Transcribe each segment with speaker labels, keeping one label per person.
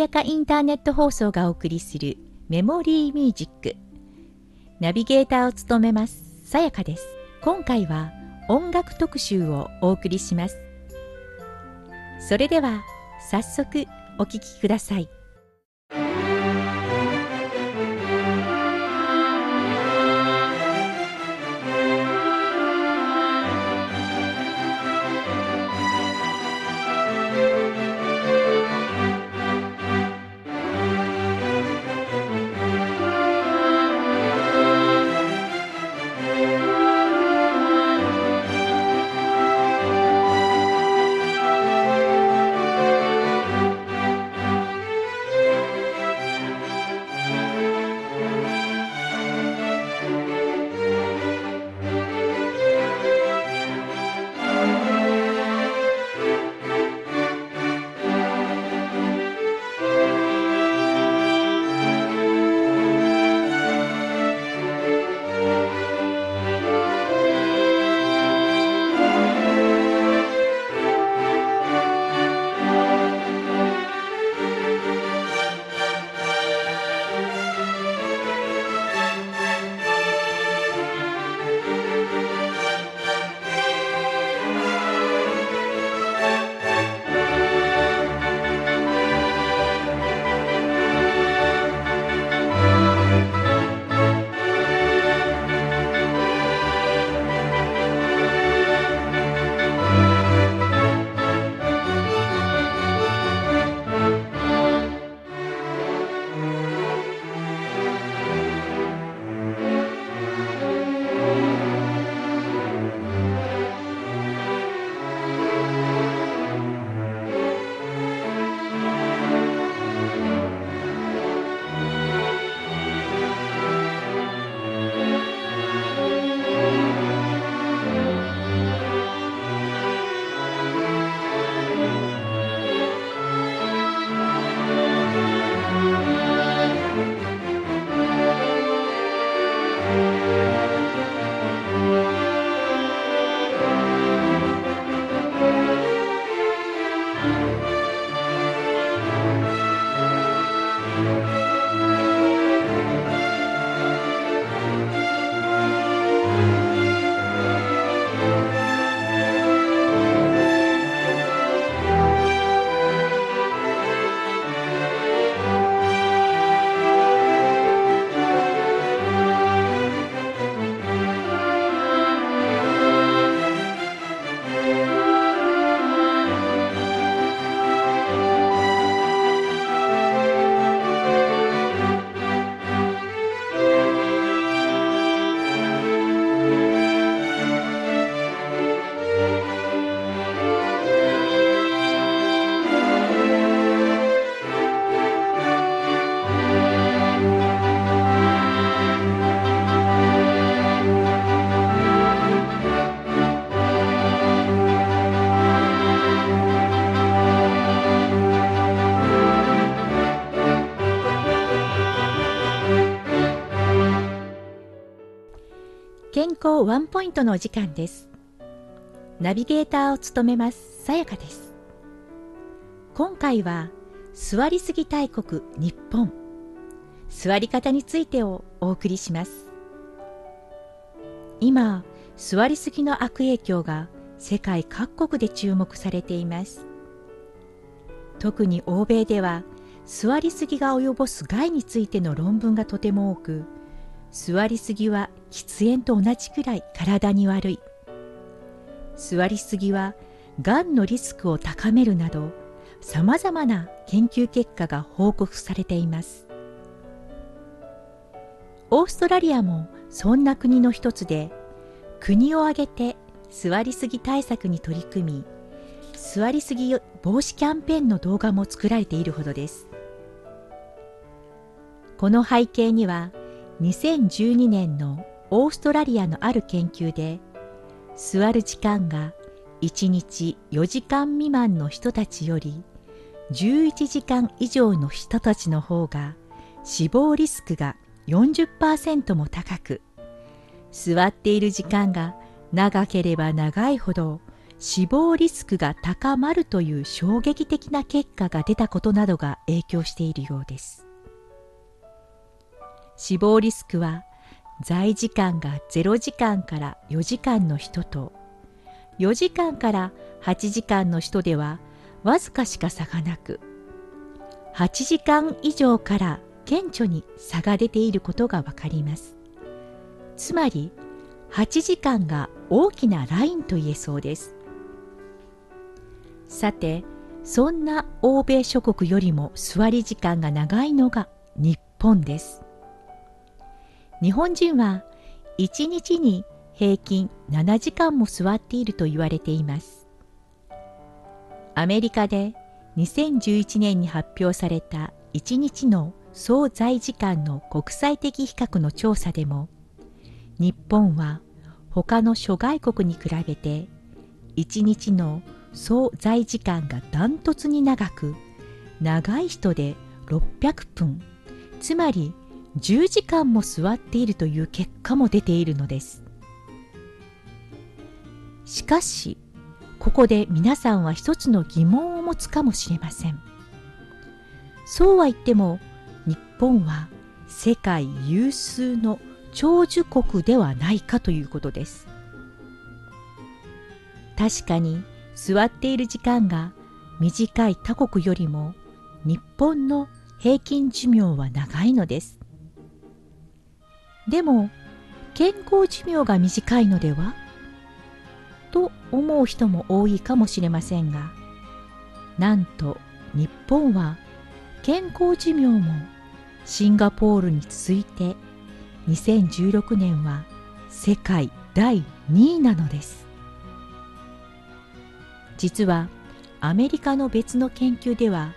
Speaker 1: やかインターネット放送がお送りするメモリーミュージック。ナビゲーターを務めます、さやかです。今回は音楽特集をお送りします。それでは早速お聴きください。健康ワンポイントのお時間です。ナビゲーターを務めます、さやかです。今回は、座りすぎ大国日本、座り方についてをお送りします。今、座りすぎの悪影響が世界各国で注目されています。特に欧米では、座りすぎが及ぼす害についての論文がとても多く、座りすぎは喫煙と同じくらい体に悪い。座りすぎはがんのリスクを高めるなどさまざまな研究結果が報告されています。オーストラリアもそんな国の一つで国を挙げて座りすぎ対策に取り組み座りすぎ防止キャンペーンの動画も作られているほどです。この背景には2012年のオーストラリアのある研究で座る時間が1日4時間未満の人たちより11時間以上の人たちの方が死亡リスクが40%も高く座っている時間が長ければ長いほど死亡リスクが高まるという衝撃的な結果が出たことなどが影響しているようです。死亡リスクは在時間が0時間から4時間の人と4時間から8時間の人ではわずかしか差がなく8時間以上から顕著に差が出ていることがわかります。つまり8時間が大きなラインと言えそうです。さてそんな欧米諸国よりも座り時間が長いのが日本です。日本人は1日に平均7時間も座っていると言われています。アメリカで2011年に発表された1日の総在時間の国際的比較の調査でも日本は他の諸外国に比べて1日の総在時間がダントツに長く長い人で600分つまり10時間も座っているという結果も出ているのです。しかしここで皆さんは一つの疑問を持つかもしれません。そうは言っても日本は世界有数の長寿国ではないかということです。確かに座っている時間が短い他国よりも日本の平均寿命は長いのです。でも健康寿命が短いのでは？と思う人も多いかもしれませんがなんと日本は健康寿命もシンガポールに続いて2016年は世界第2位なのです。実はアメリカの別の研究では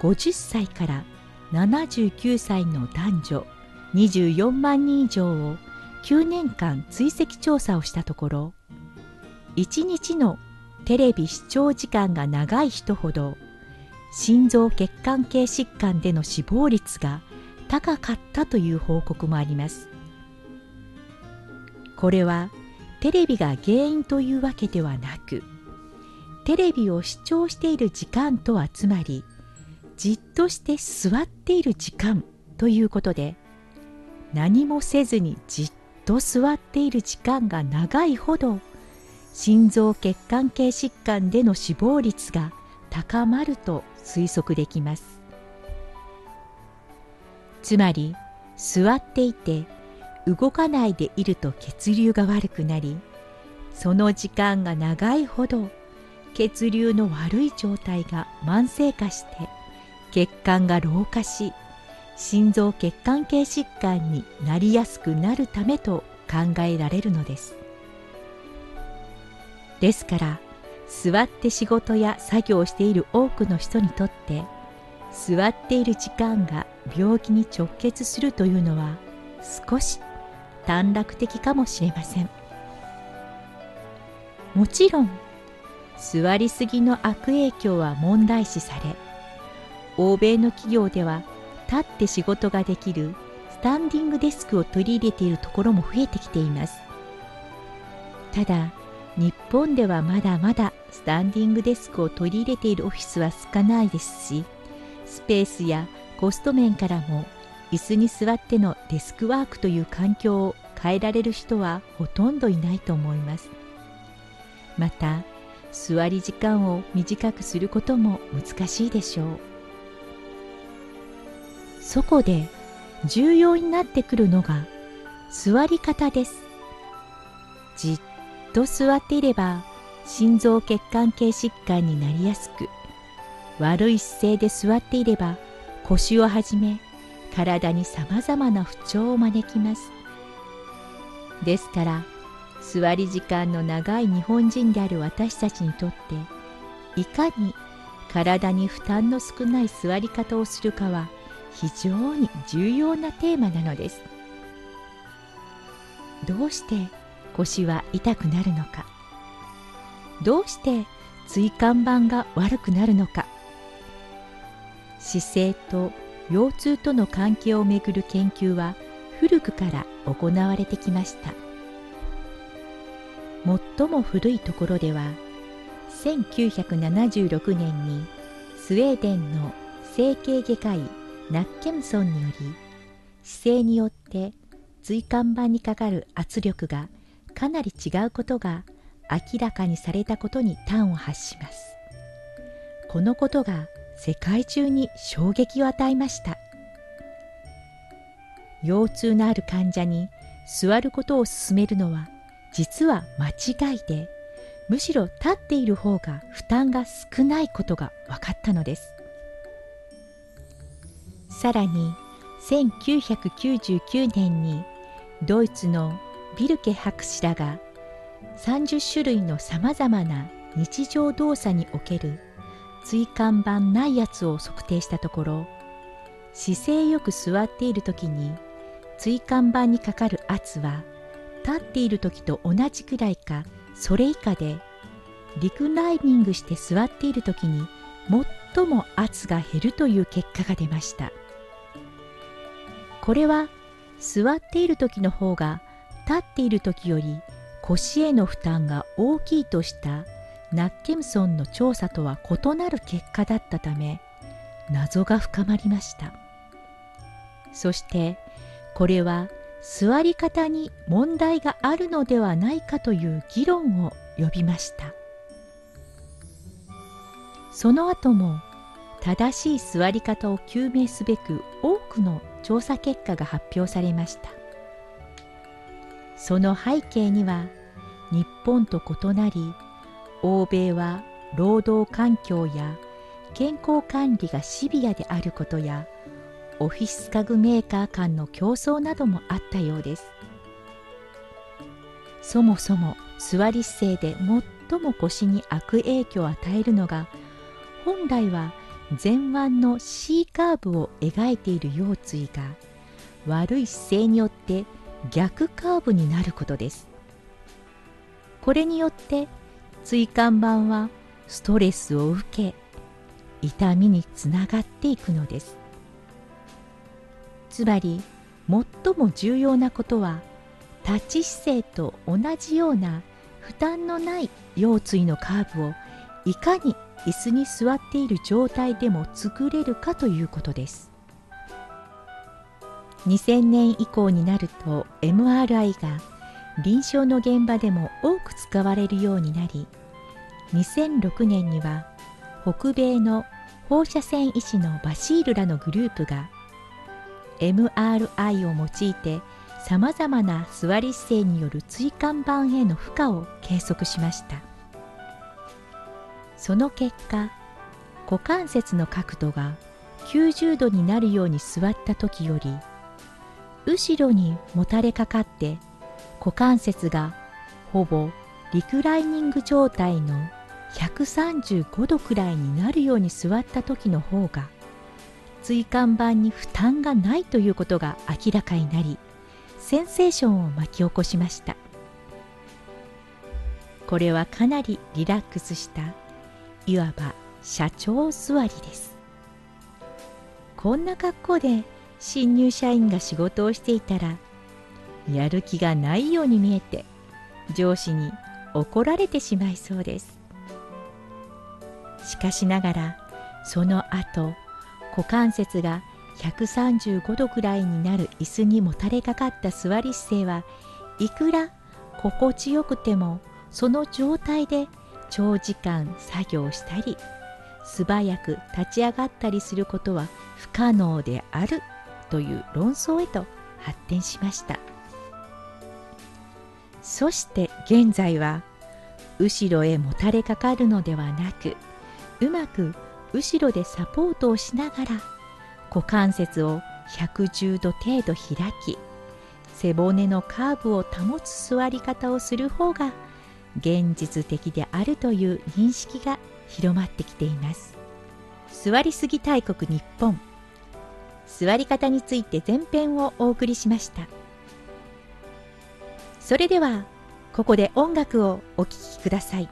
Speaker 1: 50歳から79歳の男女24万人以上を9年間追跡調査をしたところ1日のテレビ視聴時間が長い人ほど心臓血管系疾患での死亡率が高かったという報告もあります。これはテレビが原因というわけではなくテレビを視聴している時間とはつまりじっとして座っている時間ということで何もせずにじっと座っている時間が長いほど心臓血管系疾患での死亡率が高まると推測できます。つまり座っていて動かないでいると血流が悪くなりその時間が長いほど血流の悪い状態が慢性化して血管が老化し心臓血管系疾患になりやすくなるためと考えられるのです。ですから座って仕事や作業をしている多くの人にとって座っている時間が病気に直結するというのは少し短絡的かもしれません。もちろん座りすぎの悪影響は問題視され欧米の企業では立って仕事ができるスタンディングデスクを取り入れているところも増えてきています。ただ日本ではまだまだスタンディングデスクを取り入れているオフィスは少ないですしスペースやコスト面からも椅子に座ってのデスクワークという環境を変えられる人はほとんどいないと思います。また座り時間を短くすることも難しいでしょう。そこで重要になってくるのが座り方です。じっと座っていれば心臓血管系疾患になりやすく悪い姿勢で座っていれば腰をはじめ体にさまざまな不調を招きます。ですから座り時間の長い日本人である私たちにとっていかに体に負担の少ない座り方をするかは非常に重要なテーマなのです。どうして腰は痛くなるのか。どうして椎間板が悪くなるのか。姿勢と腰痛との関係をめぐる研究は古くから行われてきました。最も古いところでは1976年にスウェーデンの整形外科医ナッケムソンにより姿勢によって椎間板にかかる圧力がかなり違うことが明らかにされたことに端を発します。このことが世界中に衝撃を与えました。腰痛のある患者に座ることを勧めるのは実は間違いでむしろ立っている方が負担が少ないことが分かったのです。さらに1999年にドイツのビルケ博士らが30種類のさまざまな日常動作における椎間板内圧を測定したところ姿勢よく座っている時に椎間板にかかる圧は立っている時と同じくらいかそれ以下でリクライニングして座っている時に最も圧が減るという結果が出ました。これは座っている時の方が立っている時より腰への負担が大きいとしたナッケムソンの調査とは異なる結果だったため謎が深まりました。そしてこれは座り方に問題があるのではないかという議論を呼びました。その後も正しい座り方を究明すべく多くの調査結果が発表されました。その背景には日本と異なり欧米は労働環境や健康管理がシビアであることやオフィス家具メーカー間の競争などもあったようです。そもそも座り姿勢で最も腰に悪影響を与えるのが本来は前腕の C カーブを描いている腰椎が悪い姿勢によって逆カーブになることです。これによって椎間板はストレスを受け痛みにつながっていくのです。つまり最も重要なことは立ち姿勢と同じような負担のない腰椎のカーブをいかに椅子に座っている状態でも作れるかということです。2000年以降になると MRI が臨床の現場でも多く使われるようになり2006年には北米の放射線医師のバシールらのグループが MRI を用いてさまざまな座り姿勢による椎間板への負荷を計測しました。その結果股関節の角度が90度になるように座った時より後ろにもたれかかって股関節がほぼリクライニング状態の135度くらいになるように座った時の方が椎間板に負担がないということが明らかになりセンセーションを巻き起こしました。これはかなりリラックスしたいわば社長座りです。こんな格好で新入社員が仕事をしていたらやる気がないように見えて上司に怒られてしまいそうです。しかしながらその後股関節が135度くらいになる椅子にもたれかかった座り姿勢はいくら心地よくてもその状態で長時間作業したり素早く立ち上がったりすることは不可能であるという論争へと発展しました。そして現在は後ろへもたれかかるのではなくうまく後ろでサポートをしながら股関節を110度程度開き背骨のカーブを保つ座り方をする方が現実的であるという認識が広まってきています。座りすぎ大国日本。座り方について前編をお送りしました。それではここで音楽をお聴きください。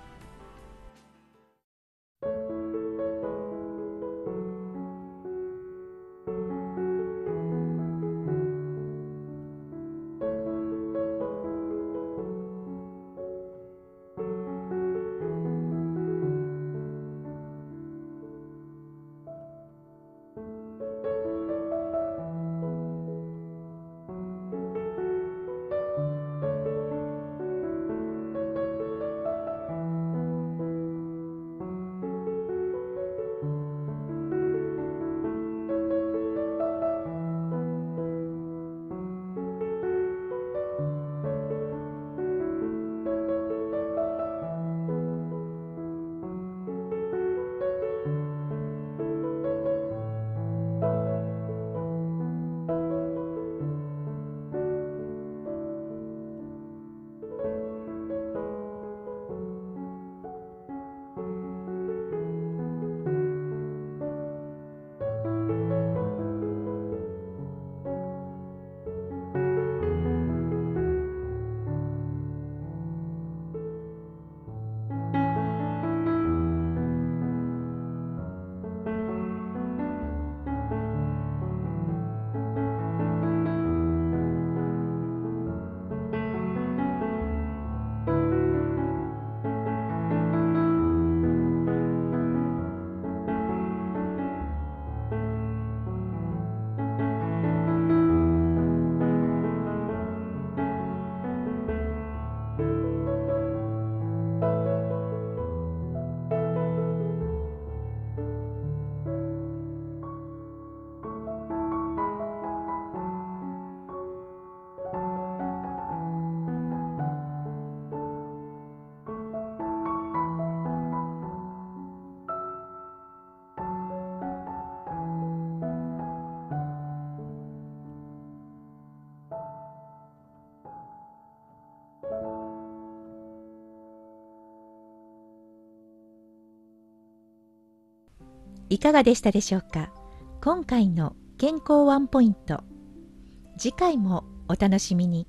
Speaker 1: いかがでしたでしょうか？今回の健康ワンポイント次回もお楽しみに。